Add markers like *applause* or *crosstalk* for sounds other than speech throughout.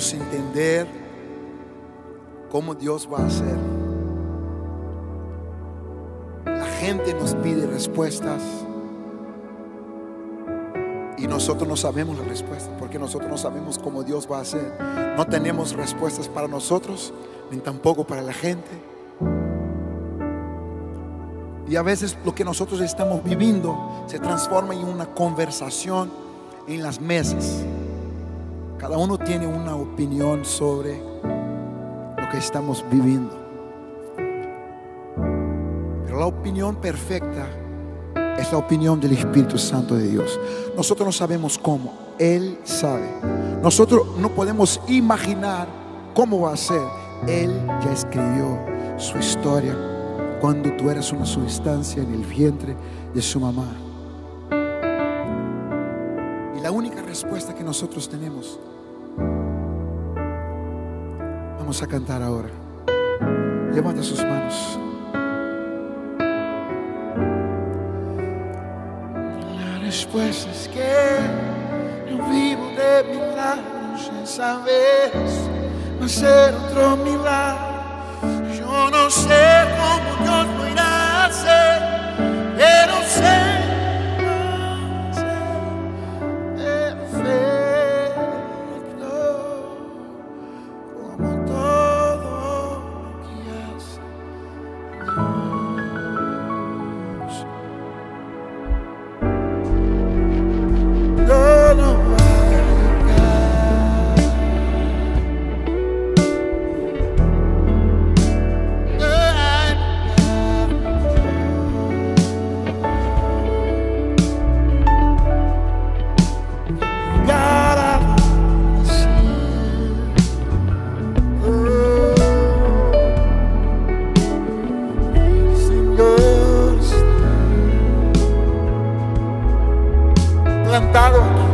Entender cómo Dios va a hacer. La gente nos pide respuestas y nosotros no sabemos la respuesta porque nosotros no sabemos cómo Dios va a hacer. No tenemos respuestas para nosotros ni tampoco para la gente. Y a veces lo que nosotros estamos viviendo se transforma en una conversación en las mesas. Cada uno tiene una opinión sobre lo que estamos viviendo. Pero la opinión perfecta es la opinión del Espíritu Santo de Dios. Nosotros no sabemos cómo, Él sabe. Nosotros no podemos imaginar cómo va a ser. Él ya escribió su historia cuando tú eras una sustancia en el vientre de su mamá. Y la única respuesta que nosotros tenemos, vamos a cantar ahora. Levanta sus manos. La respuesta es que yo vivo de milagros esa vez va a ser otro milagro. Yo no sé cómo Dios lo irá a hacer, sentado.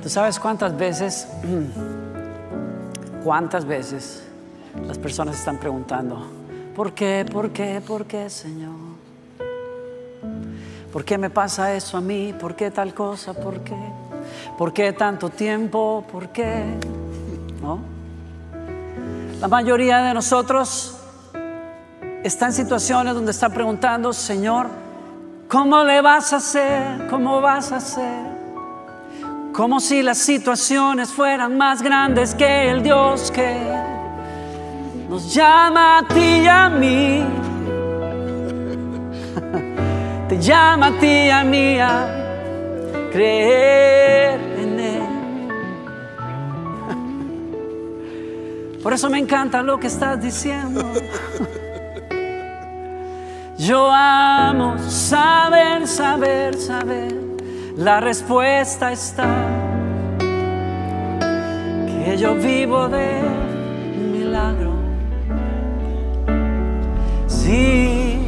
¿Tú sabes cuántas veces, *clears throat* cuántas veces las personas están preguntando, ¿por qué, por qué, por qué, Señor? ¿Por qué me pasa eso a mí? ¿Por qué tal cosa? ¿Por qué? ¿Por qué tanto tiempo? ¿Por qué? ¿No? La mayoría de nosotros está en situaciones donde está preguntando, Señor, ¿cómo le vas a hacer? ¿Cómo vas a hacer? Como si las situaciones fueran más grandes que el Dios que nos llama a ti y a mí. *laughs* Te llama a ti y a mí a creer en Él. *laughs* Por eso me encanta lo que estás diciendo. *laughs* Yo amo saber, saber, saber. La respuesta está que yo vivo de milagro. Sí.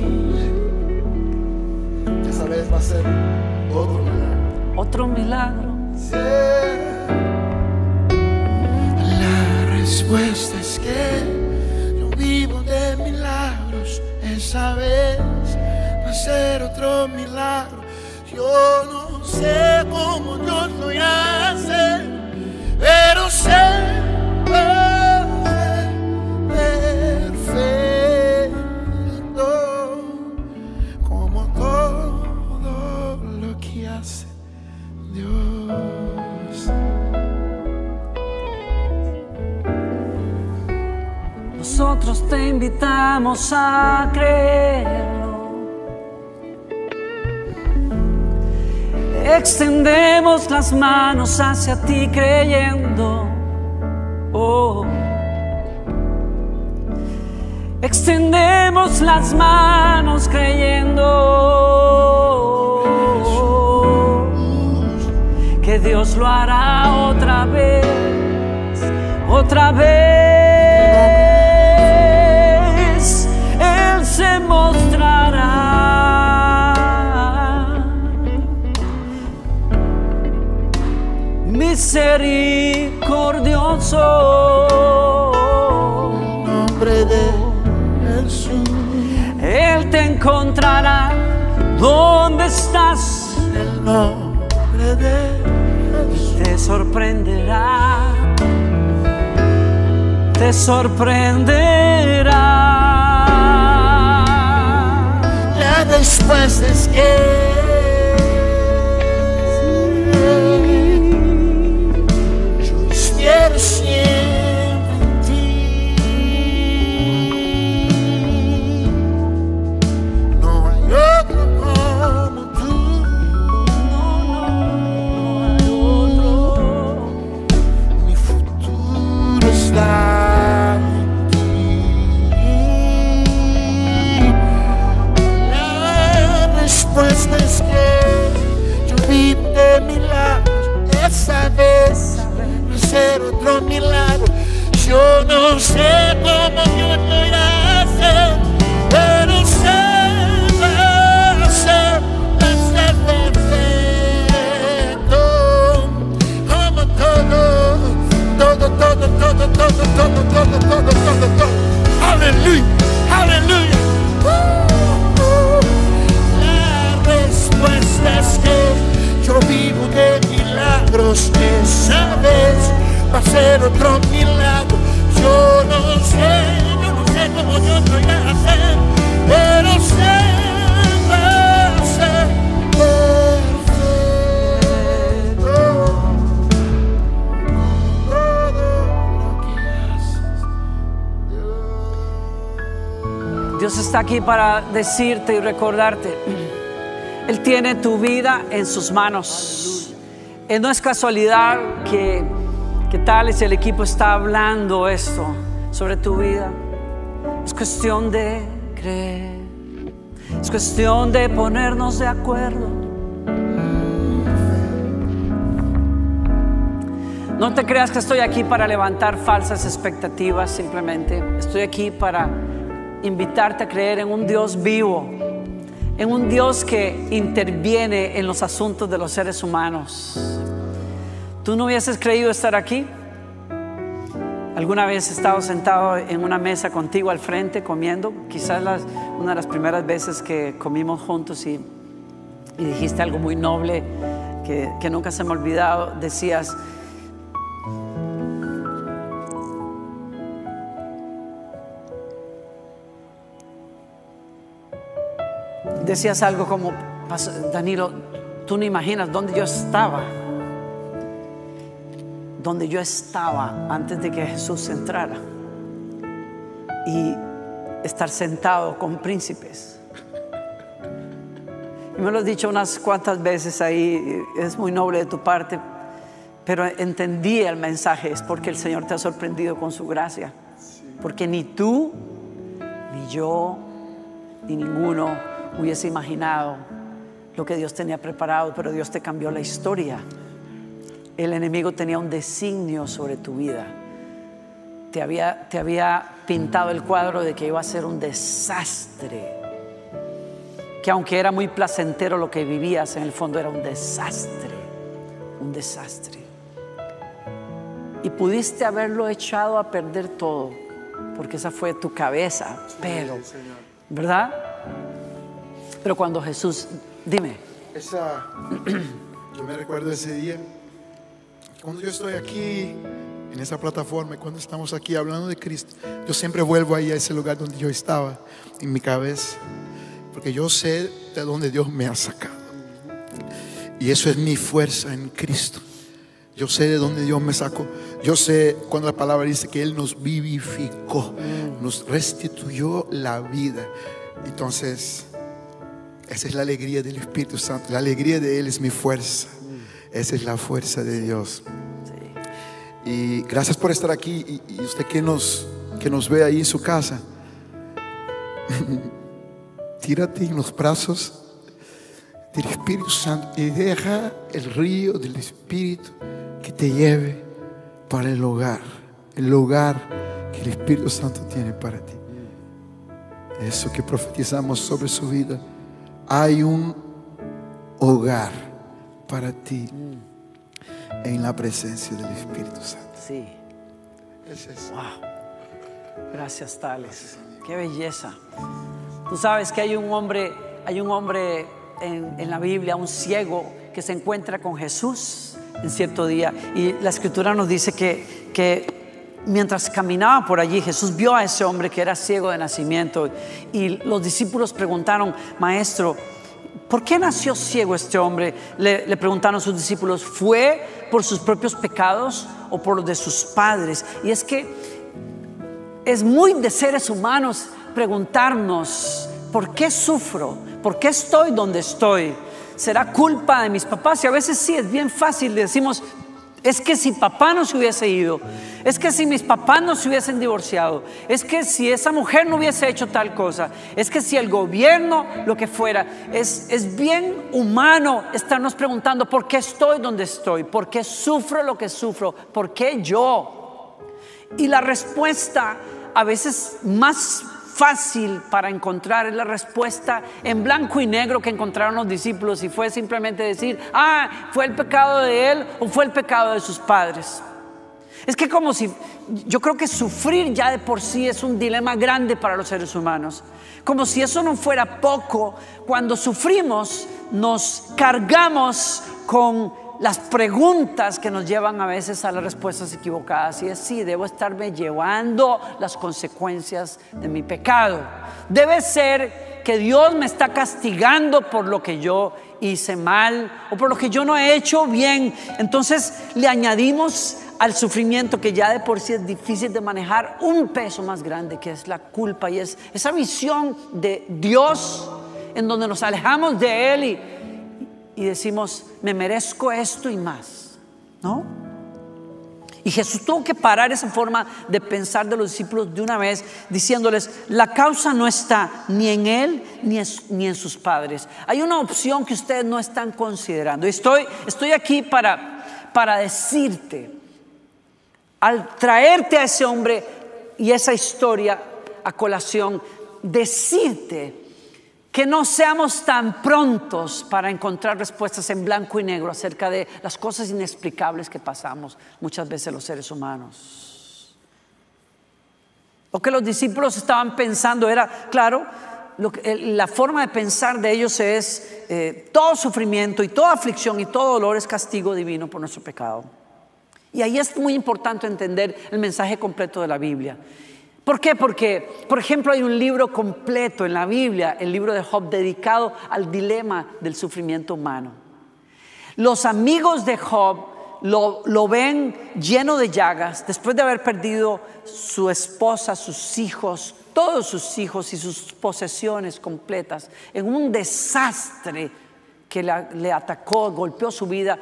Esa vez va a ser otro milagro. Otro milagro. La respuesta es que Esa vez va a ser otro milagro. Yo no sé cómo yo lo hacer, pero sé Nosotros te invitamos a creerlo. Extendemos las manos hacia ti creyendo. Oh. Extendemos las manos creyendo que Dios lo hará otra vez, otra vez. Se mostrará misericordioso. nombre de Jesús. Él te encontrará donde estás, El nombre de Jesús. te sorprenderá, te sorprenderá. Grace Francis, yeah. Respuesta es que yo vivo de milagros. Esa vez va a ser otro milagro. Yo no sé cómo yo lo voy a hacer, pero sé va a ser, va a ser perfecto. Como todo, todo, todo, todo, todo, todo, todo, todo, todo, todo. Aleluya, yo vivo de milagros. Esa vez va a ser otro milagro. Yo no sé, yo no sé cómo yo voy a hacer, pero sé va a. Todo lo que haces, Dios está aquí para decirte y recordarte. Él tiene tu vida en sus manos. Eh, no es casualidad que, que tal si el equipo está hablando esto sobre tu vida. Es cuestión de creer. Es cuestión de ponernos de acuerdo. No te creas que estoy aquí para levantar falsas expectativas simplemente. Estoy aquí para invitarte a creer en un Dios vivo, en un Dios que interviene en los asuntos de los seres humanos. ¿Tú no hubieses creído estar aquí? ¿Alguna vez he estado sentado en una mesa contigo al frente comiendo? Quizás una de las primeras veces que comimos juntos y, dijiste algo muy noble que, que nunca se me ha olvidado. Decías, decías algo como, Danilo, tú no imaginas dónde yo estaba, donde yo estaba antes de que Jesús entrara y estar sentado con príncipes. Y me lo has dicho unas cuantas veces ahí, es muy noble de tu parte, pero entendí el mensaje, es porque el Señor te ha sorprendido con su gracia, porque ni tú, ni yo, ni ninguno hubiese imaginado lo que Dios tenía preparado, pero Dios te cambió la historia. El enemigo tenía un designio sobre tu vida. Te había, te había pintado el cuadro de que iba a ser un desastre. Que aunque era muy placentero lo que vivías, en el fondo era un desastre. Un desastre. Y pudiste haberlo echado a perder todo, porque esa fue tu cabeza. Pero, ¿verdad? Pero cuando Jesús, dime. Esa, *clears throat* yo me recuerdo ese día, cuando yo estoy aquí en esa plataforma, cuando estamos aquí hablando de Cristo, yo siempre vuelvo ahí a ese lugar donde yo estaba, en mi cabeza, porque yo sé de dónde Dios me ha sacado. Y eso es mi fuerza en Cristo. Yo sé de dónde Dios me sacó. Yo sé cuando la palabra dice que Él nos vivificó, nos restituyó la vida. Entonces, esa es la alegría del Espíritu Santo. La alegría de Él es mi fuerza. Esa es la fuerza de Dios. Y gracias por estar aquí. Y, usted que nos, que nos ve ahí en su casa, *laughs* tírate en los brazos del Espíritu Santo y deja el río del Espíritu que te lleve para el hogar, el hogar que el Espíritu Santo tiene para ti. Eso que profetizamos sobre su vida hay un hogar para ti en la presencia del Espíritu Santo. Sí. Wow. Gracias, Tales. Qué belleza. Tú sabes que hay un hombre, hay un hombre en, en, la Biblia, un ciego que se encuentra con Jesús en cierto día. Y la escritura nos dice que, que mientras caminaba por allí, Jesús vio a ese hombre que era ciego de nacimiento y los discípulos preguntaron, maestro, ¿por qué nació ciego este hombre? Le, preguntaron sus discípulos, ¿fue por sus propios pecados o por los de sus padres? Y es que es muy de seres humanos preguntarnos, ¿por qué sufro? ¿Por qué estoy donde estoy? ¿Será culpa de mis papás? Y a veces sí, es bien fácil, decimos, es que si papá no se hubiese ido, es que si mis papás no se hubiesen divorciado, es que si esa mujer no hubiese hecho tal cosa, es que si el gobierno, lo que fuera, es, es bien humano estarnos preguntando por qué estoy donde estoy, por qué sufro lo que sufro, por qué yo. Y la respuesta a veces más fácil para encontrar la respuesta en blanco y negro que encontraron los discípulos y fue simplemente decir, ah, fue el pecado de él o fue el pecado de sus padres. Es que como si, yo creo que sufrir ya de por sí es un dilema grande para los seres humanos. Como si eso no fuera poco, cuando sufrimos nos cargamos con las preguntas que nos llevan a veces a las respuestas equivocadas. Y es sí, debo estarme llevando las consecuencias de mi pecado. Debe ser que Dios me está castigando por lo que yo hice mal o por lo que yo no he hecho bien. Entonces le añadimos al sufrimiento que ya de por sí es difícil de manejar un peso más grande que es la culpa y es esa visión de Dios en donde nos alejamos de Él y y decimos, me merezco esto y más, ¿no? Y Jesús tuvo que parar esa forma de pensar de los discípulos de una vez, diciéndoles, la causa no está ni en Él ni, en sus padres. Hay una opción que ustedes no están considerando. Estoy, estoy aquí para, para decirte al traerte a ese hombre y esa historia a colación, decirte que no seamos tan prontos para encontrar respuestas en blanco y negro acerca de las cosas inexplicables que pasamos muchas veces los seres humanos. Lo que los discípulos estaban pensando era, claro, la forma de pensar de ellos es eh, todo sufrimiento y toda aflicción y todo dolor es castigo divino por nuestro pecado. Y ahí es muy importante entender el mensaje completo de la Biblia. ¿Por qué? Porque, por ejemplo, hay un libro completo en la Biblia, el libro de Job, dedicado al dilema del sufrimiento humano. Los amigos de Job lo, lo, ven lleno de llagas, después de haber perdido su esposa, sus hijos, todos sus hijos y sus posesiones completas, en un desastre que le atacó, golpeó su vida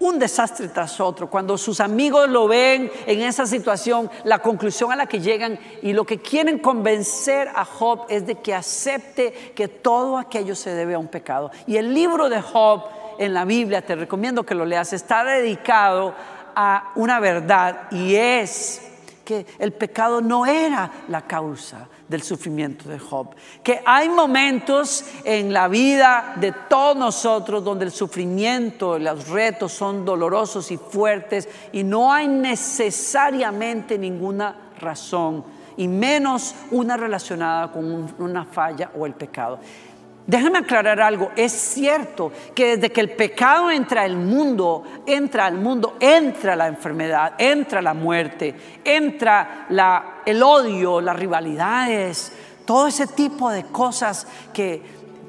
un desastre tras otro. Cuando sus amigos lo ven en esa situación, la conclusión a la que llegan y lo que quieren convencer a Job es de que acepte que todo aquello se debe a un pecado. Y el libro de Job en la Biblia, te recomiendo que lo leas, está dedicado a una verdad y es que el pecado no era la causa del sufrimiento de Job. Que hay momentos en la vida de todos nosotros donde el sufrimiento, los retos son dolorosos y fuertes y no hay necesariamente ninguna razón y menos una relacionada con una falla o el pecado. Déjame aclarar algo, es cierto que desde que el pecado entra al mundo, entra al mundo, entra la enfermedad, entra la muerte, entra el odio, las rivalidades, todo ese tipo de cosas que,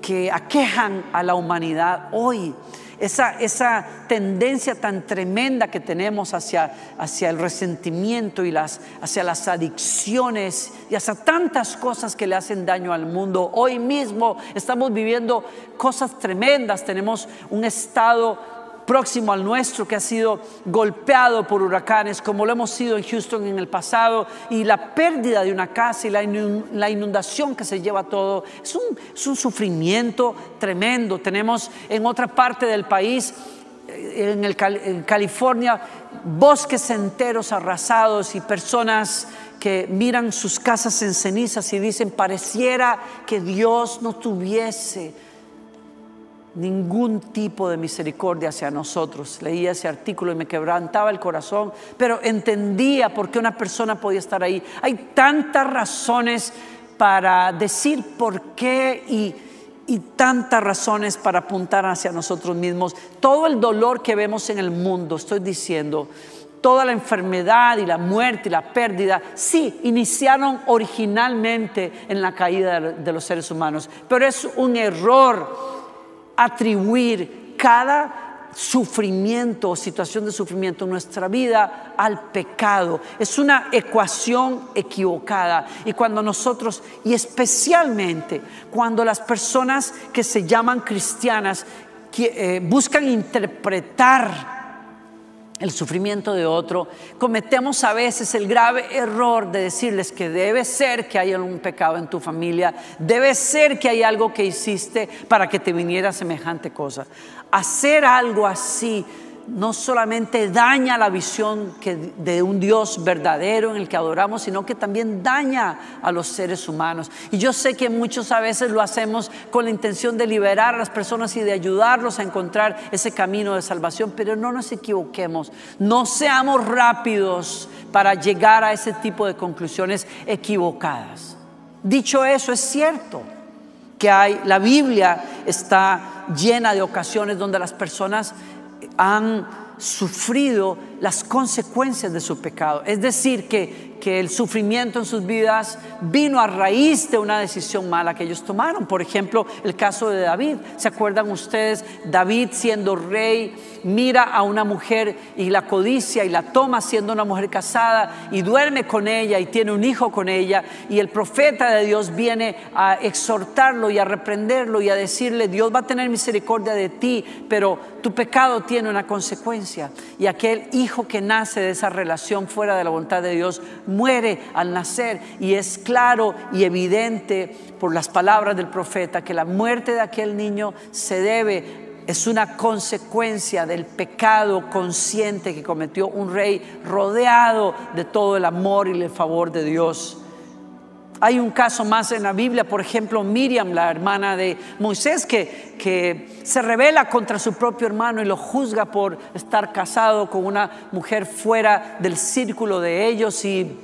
que aquejan a la humanidad hoy esa, tendencia tan tremenda que tenemos hacia, hacia el resentimiento y las, hacia las adicciones y hacia tantas cosas que le hacen daño al mundo. Hoy mismo estamos viviendo cosas tremendas, tenemos un estado próximo al nuestro que ha sido golpeado por huracanes, como lo hemos sido en Houston en el pasado, y la pérdida de una casa y la inundación que se lleva todo, es un, sufrimiento tremendo. Tenemos en otra parte del país, eh, en, en California, bosques enteros arrasados y personas que miran sus casas en cenizas y dicen, pareciera que Dios no tuviese ningún tipo de misericordia hacia nosotros. Leía ese artículo y me quebrantaba el corazón, pero entendía por qué una persona podía estar ahí. Hay tantas razones para decir por qué y, tantas razones para apuntar hacia nosotros mismos. Todo el dolor que vemos en el mundo, estoy diciendo, toda la enfermedad y la muerte y la pérdida, sí, iniciaron originalmente en la caída de los seres humanos, pero es un error atribuir cada sufrimiento o situación de sufrimiento en nuestra vida al pecado. Es una ecuación equivocada. Y cuando nosotros, y especialmente cuando las personas que se llaman cristianas eh, buscan interpretar el sufrimiento de otro, cometemos a veces el grave error de decirles que debe ser que hay algún pecado en tu familia, debe ser que hay algo que hiciste para que te viniera semejante cosa. Hacer algo así no solamente daña la visión de un Dios verdadero en el que adoramos, sino que también daña a los seres humanos. Y yo sé que muchos a veces lo hacemos con la intención de liberar a las personas y de ayudarlos a encontrar ese camino de salvación, pero no nos equivoquemos, no seamos rápidos para llegar a ese tipo de conclusiones equivocadas. Dicho eso, es cierto que hay, la Biblia está llena de ocasiones donde las personas han sufrido las consecuencias de su pecado. Es decir, que, que el sufrimiento en sus vidas vino a raíz de una decisión mala que ellos tomaron. Por ejemplo, el caso de David. ¿Se acuerdan ustedes? David siendo rey, mira a una mujer y la codicia y la toma siendo una mujer casada y duerme con ella y tiene un hijo con ella. Y el profeta de Dios viene a exhortarlo y a reprenderlo y a decirle, Dios va a tener misericordia de ti, pero tu pecado tiene una consecuencia. Y aquel hijo que nace de esa relación fuera de la voluntad de Dios muere al nacer y es claro y evidente por las palabras del profeta que la muerte de aquel niño se debe es una consecuencia del pecado consciente que cometió un rey rodeado de todo el amor y el favor de Dios. Hay un caso más en la Biblia, por ejemplo, Miriam, la hermana de Moisés, que, que se revela contra su propio hermano y lo juzga por estar casado con una mujer fuera del círculo de ellos y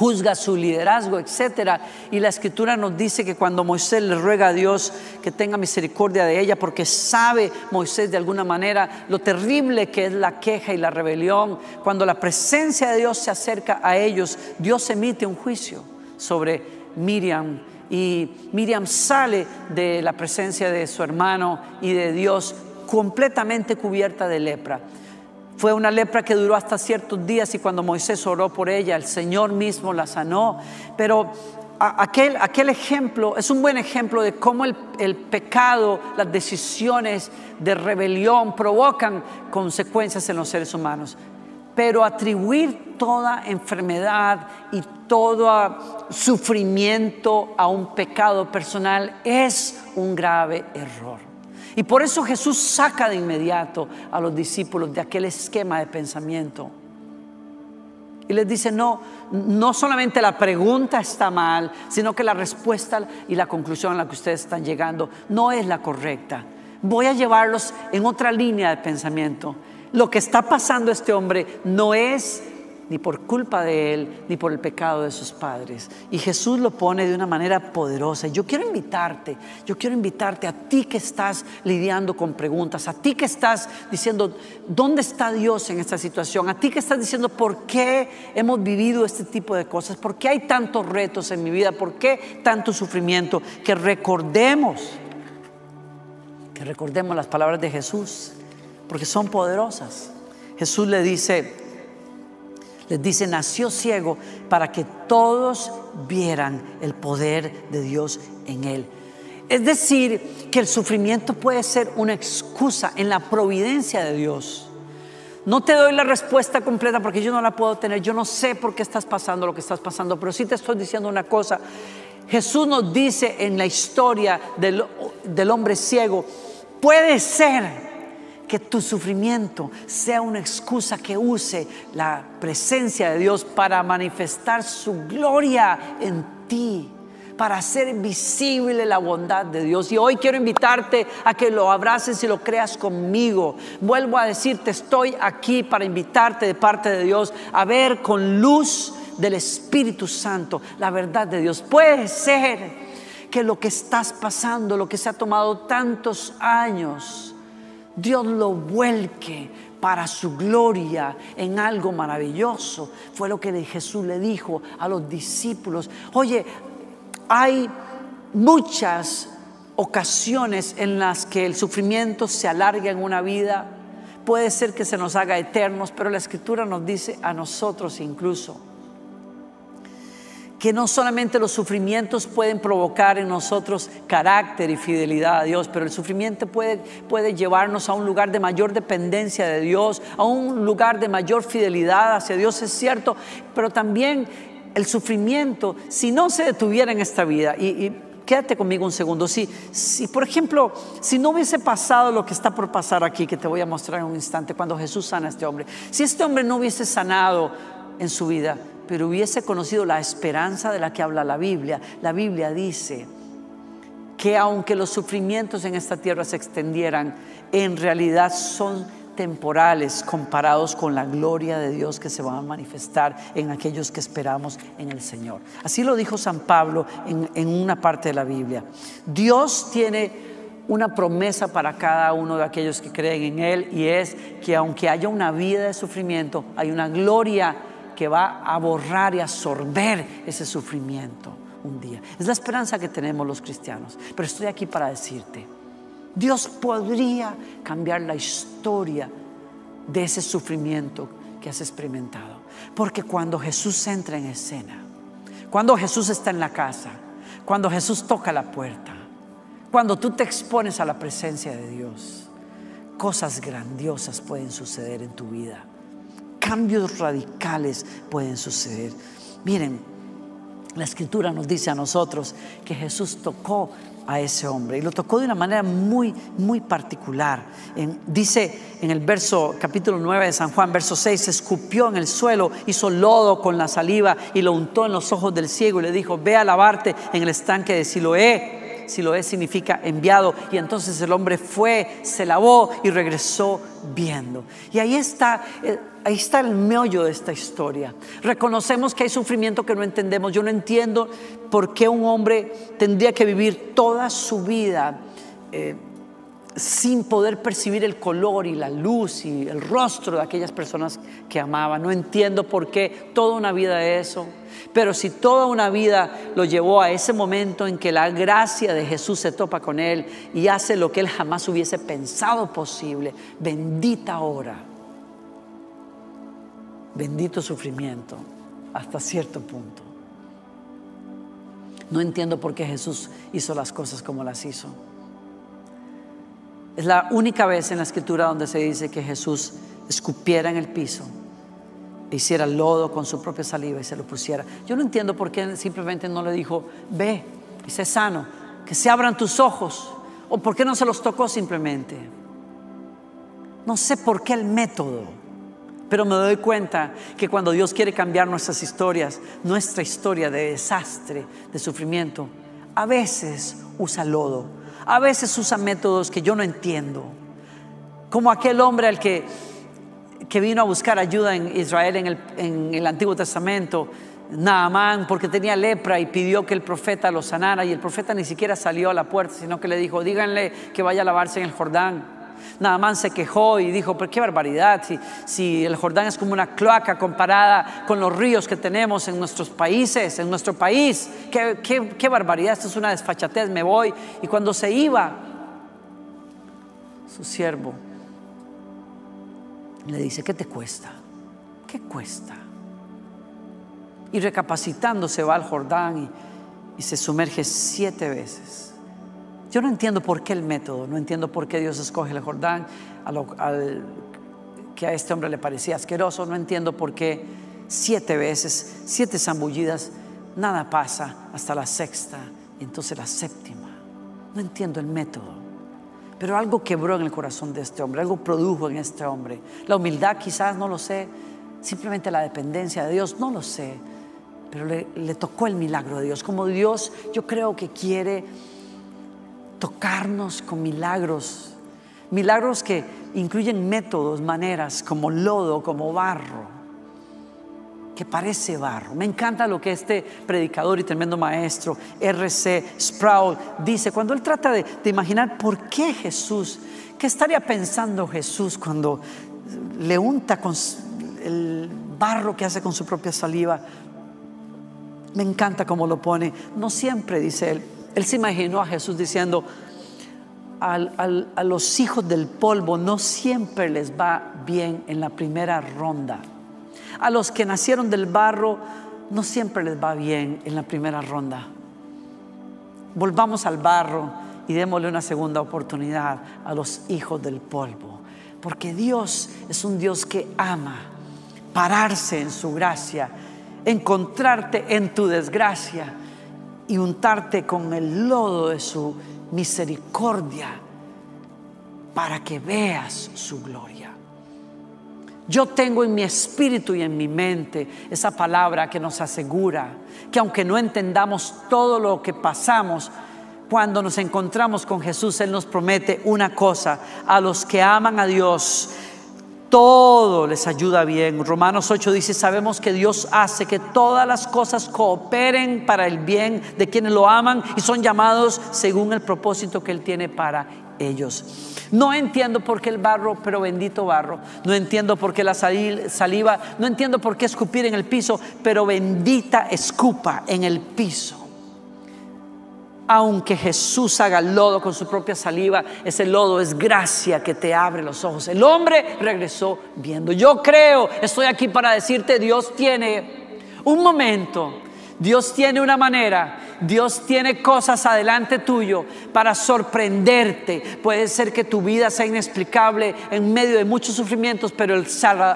juzga su liderazgo, etcétera. Y la escritura nos dice que cuando Moisés le ruega a Dios que tenga misericordia de ella, porque sabe Moisés de alguna manera lo terrible que es la queja y la rebelión, cuando la presencia de Dios se acerca a ellos, Dios emite un juicio sobre Miriam y Miriam sale de la presencia de su hermano y de Dios completamente cubierta de lepra. Fue una lepra que duró hasta ciertos días y cuando Moisés oró por ella, el Señor mismo la sanó. Pero aquel, aquel ejemplo es un buen ejemplo de cómo el, el pecado, las decisiones de rebelión provocan consecuencias en los seres humanos. Pero atribuir toda enfermedad y todo sufrimiento a un pecado personal es un grave error. Y por eso Jesús saca de inmediato a los discípulos de aquel esquema de pensamiento. Y les dice, no, no solamente la pregunta está mal, sino que la respuesta y la conclusión a la que ustedes están llegando no es la correcta. Voy a llevarlos en otra línea de pensamiento. Lo que está pasando este hombre no es ni por culpa de él, ni por el pecado de sus padres. Y Jesús lo pone de una manera poderosa. Yo quiero invitarte, yo quiero invitarte a ti que estás lidiando con preguntas, a ti que estás diciendo, ¿dónde está Dios en esta situación? A ti que estás diciendo, ¿por qué hemos vivido este tipo de cosas? ¿Por qué hay tantos retos en mi vida? ¿Por qué tanto sufrimiento? Que recordemos, que recordemos las palabras de Jesús, porque son poderosas. Jesús le dice, les dice, nació ciego para que todos vieran el poder de Dios en él. Es decir, que el sufrimiento puede ser una excusa en la providencia de Dios. No te doy la respuesta completa porque yo no la puedo tener. Yo no sé por qué estás pasando lo que estás pasando, pero sí te estoy diciendo una cosa. Jesús nos dice en la historia del, del hombre ciego, puede ser que tu sufrimiento sea una excusa que use la presencia de Dios para manifestar su gloria en ti para hacer visible la bondad de Dios. Y hoy quiero invitarte a que lo abraces y lo creas conmigo. Vuelvo a decirte, estoy aquí para invitarte de parte de Dios a ver con luz del Espíritu Santo la verdad de Dios. Puede ser que lo que estás pasando, lo que se ha tomado tantos años, Dios lo vuelque para su gloria en algo maravilloso. Fue lo que Jesús le dijo a los discípulos. Oye, hay muchas ocasiones en las que el sufrimiento se alarga en una vida. Puede ser que se nos haga eternos, pero la escritura nos dice a nosotros incluso que no solamente los sufrimientos pueden provocar en nosotros carácter y fidelidad a Dios, pero el sufrimiento puede, puede llevarnos a un lugar de mayor dependencia de Dios, a un lugar de mayor fidelidad hacia Dios, es cierto, pero también el sufrimiento, si no se detuviera en esta vida, y, quédate conmigo un segundo, si, si por ejemplo, si no hubiese pasado lo que está por pasar aquí, que te voy a mostrar en un instante, cuando Jesús sana a este hombre, si este hombre no hubiese sanado en su vida, pero hubiese conocido la esperanza de la que habla la Biblia. La Biblia dice que aunque los sufrimientos en esta tierra se extendieran, en realidad son temporales comparados con la gloria de Dios que se va a manifestar en aquellos que esperamos en el Señor. Así lo dijo San Pablo en, una parte de la Biblia. Dios tiene una promesa para cada uno de aquellos que creen en Él y es que aunque haya una vida de sufrimiento, hay una gloria que va a borrar y absorber ese sufrimiento un día. Es la esperanza que tenemos los cristianos. Pero estoy aquí para decirte, Dios podría cambiar la historia de ese sufrimiento que has experimentado. Porque cuando Jesús entra en escena, cuando Jesús está en la casa, cuando Jesús toca la puerta, cuando tú te expones a la presencia de Dios, cosas grandiosas pueden suceder en tu vida cambios radicales pueden suceder. Miren, La escritura nos dice a nosotros que Jesús tocó a ese hombre y lo tocó de una manera muy, muy particular. dice en el verso, capítulo 9 de San Juan, verso 6, se escupió en el suelo, hizo lodo con la saliva y lo untó en los ojos del ciego y le dijo, ve a lavarte en el estanque de Siloé si lo es significa enviado. Y entonces el hombre fue, se lavó y regresó viendo. Y ahí está, eh, ahí está el meollo de esta historia. Reconocemos que hay sufrimiento que no entendemos. Yo no entiendo por qué un hombre tendría que vivir toda su vida. Eh, sin poder percibir el color y la luz y el rostro de aquellas personas que amaba. No entiendo por qué toda una vida eso. Pero si toda una vida lo llevó a ese momento en que la gracia de Jesús se topa con él y hace lo que él jamás hubiese pensado posible, bendita hora, bendito sufrimiento, hasta cierto punto. No entiendo por qué Jesús hizo las cosas como las hizo. Es la única vez en la escritura donde se dice que Jesús escupiera en el piso hiciera lodo con su propia saliva y se lo pusiera. Yo no entiendo por qué simplemente no le dijo, ve y sé sano, que se abran tus ojos, o por qué no se los tocó simplemente. No sé por qué el método, pero me doy cuenta que cuando Dios quiere cambiar nuestras historias, nuestra historia de desastre, de sufrimiento, a veces usa lodo, a veces usa métodos que yo no entiendo, como aquel hombre al que que vino a buscar ayuda en Israel en el, en el Antiguo Testamento, Naamán, porque tenía lepra y pidió que el profeta lo sanara y el profeta ni siquiera salió a la puerta, sino que le dijo, díganle que vaya a lavarse en el Jordán. Naamán se quejó y dijo, pero qué barbaridad, si, el Jordán es como una cloaca comparada con los ríos que tenemos en nuestros países, en nuestro país, qué barbaridad, esto es una desfachatez, me voy. Y cuando se iba, su siervo le dice, ¿qué te cuesta? ¿Qué cuesta? Y recapacitando se va al Jordán y, se sumerge siete veces. Yo no entiendo por qué el método, no entiendo por qué Dios escoge el Jordán, al, que a este hombre le parecía asqueroso, no entiendo por qué siete veces, siete zambullidas, nada pasa hasta la sexta y entonces la séptima. No entiendo el método. Pero algo quebró en el corazón de este hombre, algo produjo en este hombre. La humildad quizás, no lo sé, simplemente la dependencia de Dios, no lo sé. Pero le, le tocó el milagro de Dios. Como Dios yo creo que quiere tocarnos con milagros. Milagros que incluyen métodos, maneras, como lodo, como barro que parece barro. Me encanta lo que este predicador y tremendo maestro, R.C. Sproul, dice cuando él trata de, imaginar por qué Jesús, qué estaría pensando Jesús cuando le unta con el barro que hace con su propia saliva. Me encanta cómo lo pone. No siempre, dice él, él se imaginó a Jesús diciendo, a los hijos del polvo no siempre les va bien en la primera ronda. A los que nacieron del barro no siempre les va bien en la primera ronda. Volvamos al barro y démosle una segunda oportunidad a los hijos del polvo. Porque Dios es un Dios que ama pararse en su gracia, encontrarte en tu desgracia y untarte con el lodo de su misericordia para que veas su gloria. Yo tengo en mi espíritu y en mi mente esa palabra que nos asegura que aunque no entendamos todo lo que pasamos, cuando nos encontramos con Jesús, Él nos promete una cosa, a los que aman a Dios, todo les ayuda bien. Romanos 8 dice, sabemos que Dios hace que todas las cosas cooperen para el bien de quienes lo aman y son llamados según el propósito que Él tiene para ellos. No entiendo por qué el barro, pero bendito barro. No entiendo por qué la saliva, no entiendo por qué escupir en el piso, pero bendita escupa en el piso. Aunque Jesús haga lodo con su propia saliva, ese lodo es gracia que te abre los ojos. El hombre regresó viendo. Yo creo, estoy aquí para decirte, Dios tiene un momento, Dios tiene una manera Dios tiene cosas adelante tuyo para sorprenderte. Puede ser que tu vida sea inexplicable en medio de muchos sufrimientos, pero el,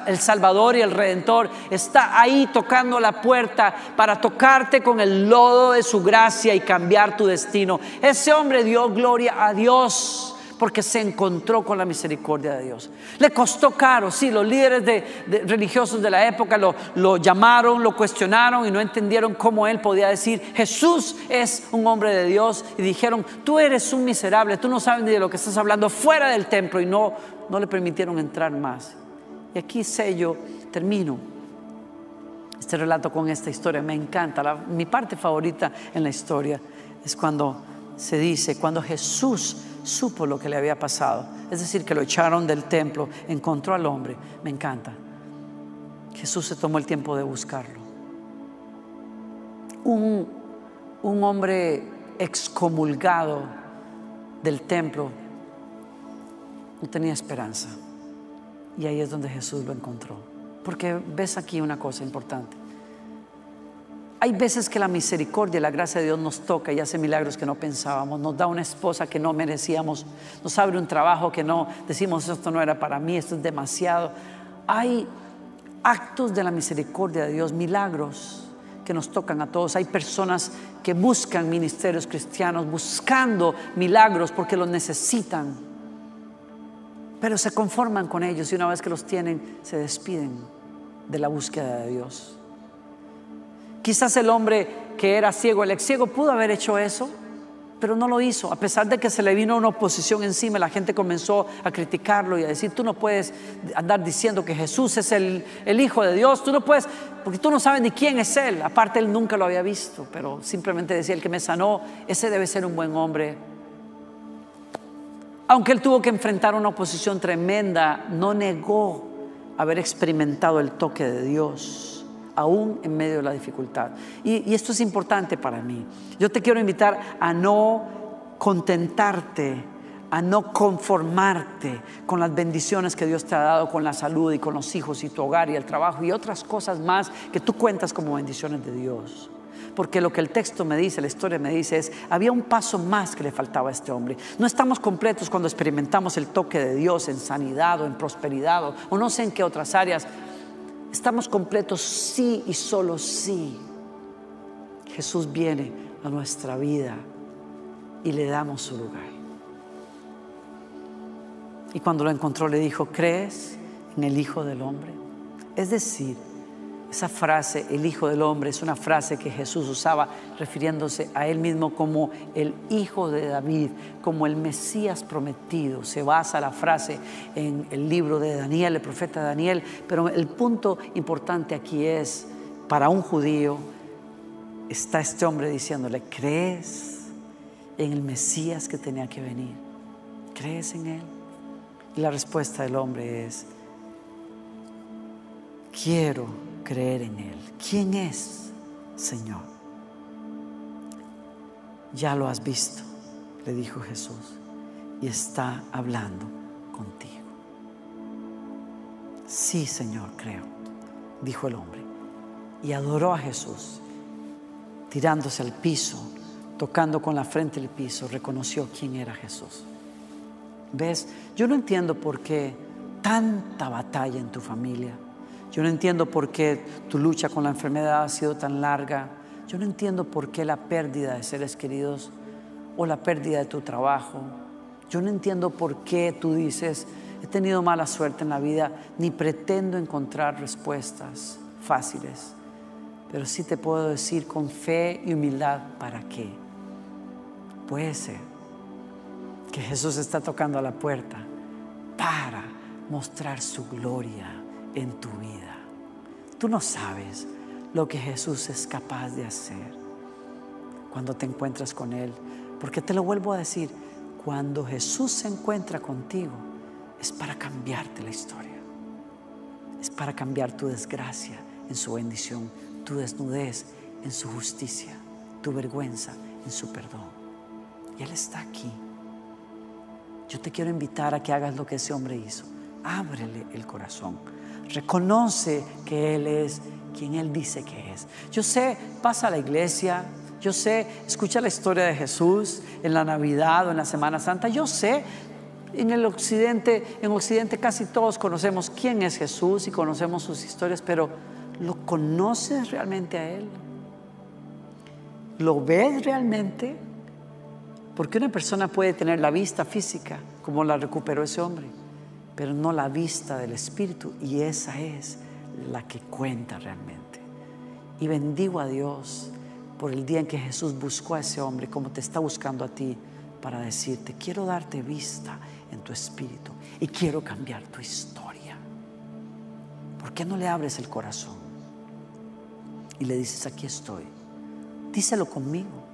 el Salvador y el Redentor está ahí tocando la puerta para tocarte con el lodo de su gracia y cambiar tu destino. Ese hombre dio gloria a Dios porque se encontró con la misericordia de Dios. Le costó caro, sí, los líderes de, religiosos de la época lo, lo llamaron, lo cuestionaron y no entendieron cómo él podía decir, Jesús es un hombre de Dios. Y dijeron, tú eres un miserable, tú no sabes ni de lo que estás hablando fuera del templo y no, no le permitieron entrar más. Y aquí sé yo, termino este relato con esta historia, me encanta. mi parte favorita en la historia es cuando se dice, cuando Jesús supo lo que le había pasado. Es decir, que lo echaron del templo, encontró al hombre. Me encanta. Jesús se tomó el tiempo de buscarlo. Un, un hombre excomulgado del templo no tenía esperanza. Y ahí es donde Jesús lo encontró. Porque ves aquí una cosa importante. Hay veces que la misericordia y la gracia de Dios nos toca y hace milagros que no pensábamos, nos da una esposa que no merecíamos, nos abre un trabajo que no decimos esto no era para mí, esto es demasiado. Hay actos de la misericordia de Dios, milagros que nos tocan a todos. Hay personas que buscan ministerios cristianos, buscando milagros porque los necesitan, pero se conforman con ellos y una vez que los tienen, se despiden de la búsqueda de Dios. Quizás el hombre que era ciego, el ex ciego, pudo haber hecho eso, pero no lo hizo. A pesar de que se le vino una oposición encima, la gente comenzó a criticarlo y a decir, tú no puedes andar diciendo que Jesús es el, el Hijo de Dios, tú no puedes, porque tú no sabes ni quién es Él. Aparte, Él nunca lo había visto, pero simplemente decía, el que me sanó, ese debe ser un buen hombre. Aunque Él tuvo que enfrentar una oposición tremenda, no negó haber experimentado el toque de Dios aún en medio de la dificultad. Y, esto es importante para mí. Yo te quiero invitar a no contentarte, a no conformarte con las bendiciones que Dios te ha dado, con la salud y con los hijos y tu hogar y el trabajo y otras cosas más que tú cuentas como bendiciones de Dios. Porque lo que el texto me dice, la historia me dice es, había un paso más que le faltaba a este hombre. No estamos completos cuando experimentamos el toque de Dios en sanidad o en prosperidad o no sé en qué otras áreas, Estamos completos sí y solo sí. Jesús viene a nuestra vida y le damos su lugar. Y cuando lo encontró le dijo, ¿crees en el Hijo del Hombre? Es decir, esa frase, el Hijo del Hombre, es una frase que Jesús usaba refiriéndose a él mismo como el Hijo de David, como el Mesías prometido. Se basa la frase en el libro de Daniel, el profeta Daniel, pero el punto importante aquí es, para un judío, está este hombre diciéndole, ¿crees en el Mesías que tenía que venir? ¿Crees en él? Y la respuesta del hombre es, quiero creer en Él. ¿Quién es, Señor? Ya lo has visto, le dijo Jesús, y está hablando contigo. Sí, Señor, creo, dijo el hombre, y adoró a Jesús, tirándose al piso, tocando con la frente el piso, reconoció quién era Jesús. ¿Ves? Yo no entiendo por qué tanta batalla en tu familia yo no entiendo por qué tu lucha con la enfermedad ha sido tan larga. Yo no entiendo por qué la pérdida de seres queridos o la pérdida de tu trabajo. Yo no entiendo por qué tú dices, he tenido mala suerte en la vida, ni pretendo encontrar respuestas fáciles. Pero sí te puedo decir con fe y humildad, ¿para qué? Puede ser que Jesús está tocando a la puerta para mostrar su gloria en tu vida. Tú no sabes lo que Jesús es capaz de hacer cuando te encuentras con Él. Porque te lo vuelvo a decir, cuando Jesús se encuentra contigo, es para cambiarte la historia. Es para cambiar tu desgracia en su bendición, tu desnudez en su justicia, tu vergüenza en su perdón. Y Él está aquí. Yo te quiero invitar a que hagas lo que ese hombre hizo. Ábrele el corazón Reconoce que Él es quien Él dice que es. Yo sé, pasa a la iglesia, Yo sé, escucha la historia de Jesús en la Navidad o en la Semana Santa. Yo sé, en el occidente, en occidente casi todos conocemos quién es Jesús y conocemos sus historias, pero ¿lo conoces realmente a Él? ¿Lo ves realmente? Porque una persona puede tener la vista física, como la recuperó ese hombre, pero no la vista del Espíritu, y esa es la que cuenta realmente. Y bendigo a Dios por el día en que Jesús buscó a ese hombre, como te está buscando a ti, para decirte, quiero darte vista en tu espíritu y quiero cambiar tu historia. ¿Por qué no le abres el corazón? Y le dices, aquí estoy. Díselo conmigo.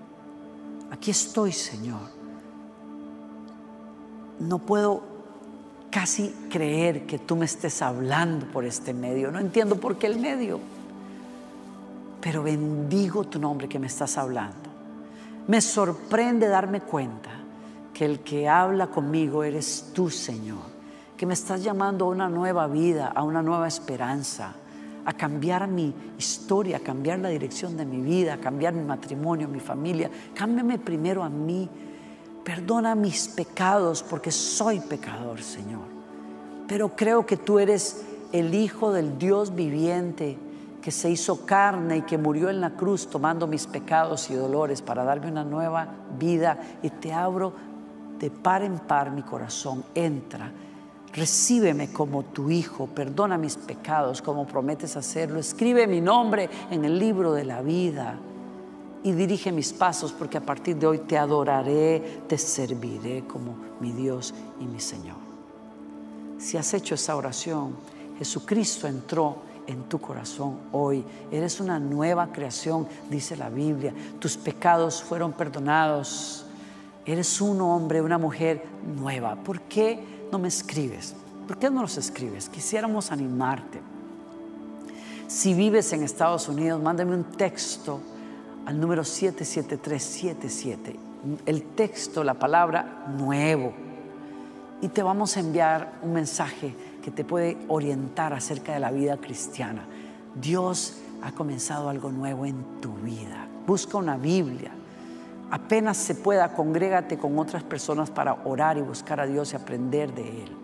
Aquí estoy, Señor. No puedo casi creer que tú me estés hablando por este medio. No entiendo por qué el medio. Pero bendigo tu nombre que me estás hablando. Me sorprende darme cuenta que el que habla conmigo eres tú, Señor. Que me estás llamando a una nueva vida, a una nueva esperanza, a cambiar mi historia, a cambiar la dirección de mi vida, a cambiar mi matrimonio, mi familia. Cámbiame primero a mí. Perdona mis pecados porque soy pecador, Señor. Pero creo que tú eres el Hijo del Dios viviente que se hizo carne y que murió en la cruz tomando mis pecados y dolores para darme una nueva vida. Y te abro de par en par mi corazón. Entra, recíbeme como tu Hijo, perdona mis pecados como prometes hacerlo. Escribe mi nombre en el libro de la vida y dirige mis pasos porque a partir de hoy te adoraré, te serviré como mi Dios y mi Señor. Si has hecho esa oración, Jesucristo entró en tu corazón hoy. Eres una nueva creación, dice la Biblia. Tus pecados fueron perdonados. Eres un hombre, una mujer nueva. ¿Por qué no me escribes? ¿Por qué no los escribes? Quisiéramos animarte. Si vives en Estados Unidos, mándame un texto al número 77377. El texto, la palabra nuevo. Y te vamos a enviar un mensaje que te puede orientar acerca de la vida cristiana. Dios ha comenzado algo nuevo en tu vida. Busca una Biblia. Apenas se pueda, congrégate con otras personas para orar y buscar a Dios y aprender de Él.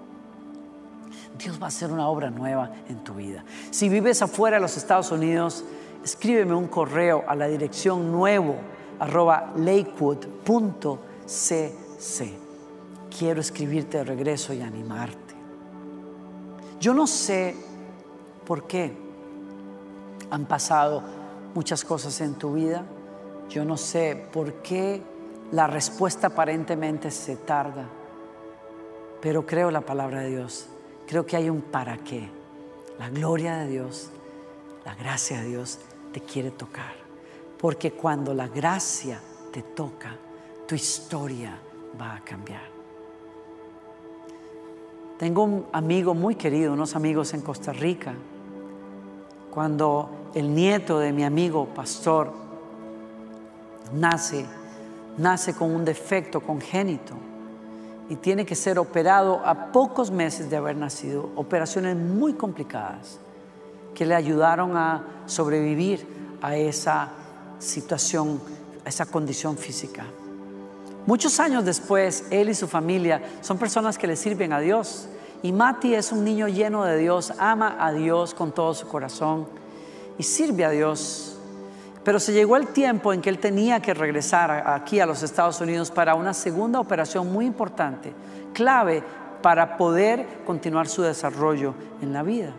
Dios va a hacer una obra nueva en tu vida. Si vives afuera de los Estados Unidos, escríbeme un correo a la dirección nuevo arroba lakewood.cc. Quiero escribirte de regreso y animarte. Yo no sé por qué han pasado muchas cosas en tu vida. Yo no sé por qué la respuesta aparentemente se tarda. Pero creo la palabra de Dios. Creo que hay un para qué. La gloria de Dios, la gracia de Dios te quiere tocar. Porque cuando la gracia te toca, tu historia va a cambiar. Tengo un amigo muy querido, unos amigos en Costa Rica. Cuando el nieto de mi amigo pastor nace, nace con un defecto congénito y tiene que ser operado a pocos meses de haber nacido, operaciones muy complicadas que le ayudaron a sobrevivir a esa situación, a esa condición física. Muchos años después, él y su familia son personas que le sirven a Dios. Y Mati es un niño lleno de Dios, ama a Dios con todo su corazón y sirve a Dios. Pero se llegó el tiempo en que él tenía que regresar aquí a los Estados Unidos para una segunda operación muy importante, clave para poder continuar su desarrollo en la vida.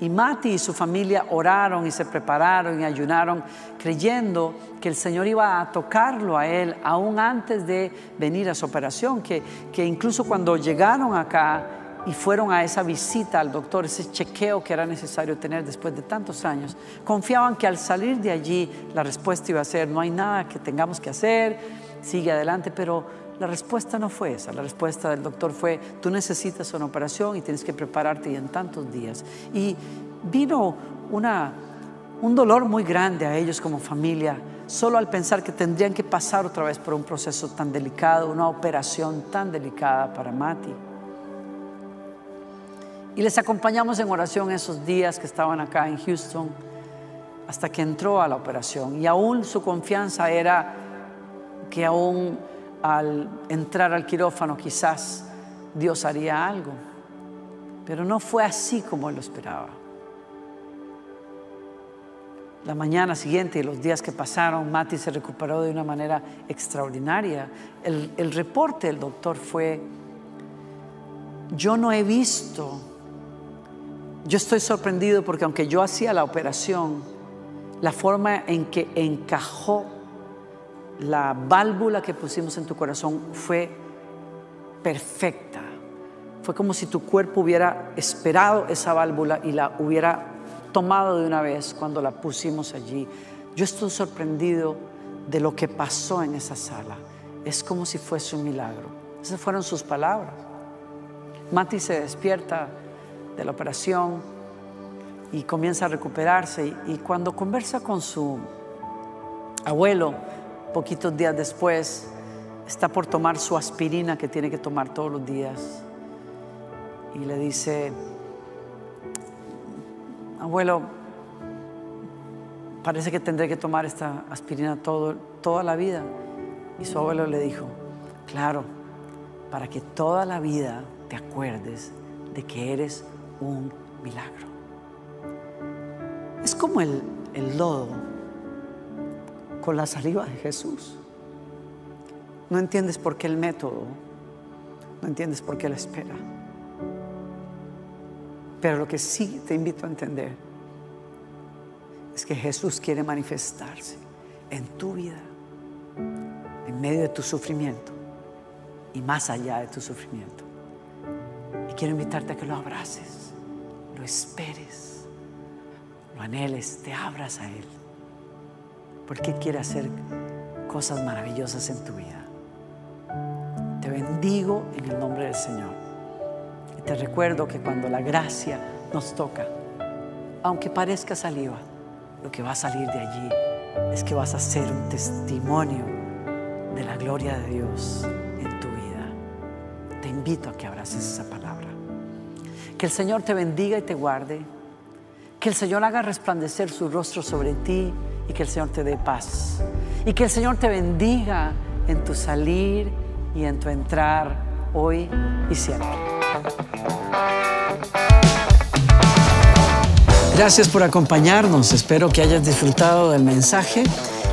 Y Mati y su familia oraron y se prepararon y ayunaron creyendo que el Señor iba a tocarlo a él aún antes de venir a su operación, que, que incluso cuando llegaron acá y fueron a esa visita al doctor, ese chequeo que era necesario tener después de tantos años, confiaban que al salir de allí la respuesta iba a ser, no hay nada que tengamos que hacer, sigue adelante, pero la respuesta no fue esa, la respuesta del doctor fue, tú necesitas una operación y tienes que prepararte y en tantos días. Y vino un dolor muy grande a ellos como familia, solo al pensar que tendrían que pasar otra vez por un proceso tan delicado, una operación tan delicada para Mati. Y les acompañamos en oración esos días que estaban acá en Houston. hasta que entró a la operación. Y aún su confianza era que aún al entrar al quirófano quizás Dios haría algo. Pero no fue así como él lo esperaba. La mañana siguiente y los días que pasaron, Mati se recuperó de una manera extraordinaria. El, el reporte del doctor fue, yo no he visto, yo estoy sorprendido porque aunque yo hacía la operación, la forma en que encajó la válvula que pusimos en tu corazón fue perfecta. Fue como si tu cuerpo hubiera esperado esa válvula y la hubiera tomado de una vez cuando la pusimos allí. Yo estoy sorprendido de lo que pasó en esa sala. Es como si fuese un milagro. Esas fueron sus palabras. Mati se despierta de la operación y comienza a recuperarse. Y, cuando conversa con su abuelo, poquitos días después, está por tomar su aspirina que tiene que tomar todos los días. Y le dice, abuelo, parece que tendré que tomar esta aspirina todo, toda la vida. Y su abuelo le dijo, claro, para que toda la vida te acuerdes de que eres un milagro. Es como el, el lodo con la saliva de Jesús. No entiendes por qué el método, no entiendes por qué la espera. Pero lo que sí te invito a entender es que Jesús quiere manifestarse en tu vida, en medio de tu sufrimiento y más allá de tu sufrimiento. Y quiero invitarte a que lo abraces, lo esperes, lo anheles, te abras a Él, porque quiere hacer cosas maravillosas en tu vida. Te bendigo en el nombre del Señor. Te recuerdo que cuando la gracia nos toca, aunque parezca saliva, lo que va a salir de allí es que vas a ser un testimonio de la gloria de Dios en tu vida. Te invito a que abraces esa palabra. Que el Señor te bendiga y te guarde. Que el Señor haga resplandecer su rostro sobre ti y que el Señor te dé paz. Y que el Señor te bendiga en tu salir y en tu entrar hoy y siempre. Gracias por acompañarnos, espero que hayas disfrutado del mensaje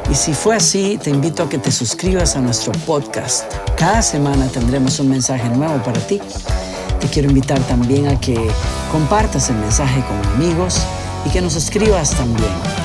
y si fue así, te invito a que te suscribas a nuestro podcast. Cada semana tendremos un mensaje nuevo para ti. Te quiero invitar también a que compartas el mensaje con amigos y que nos escribas también.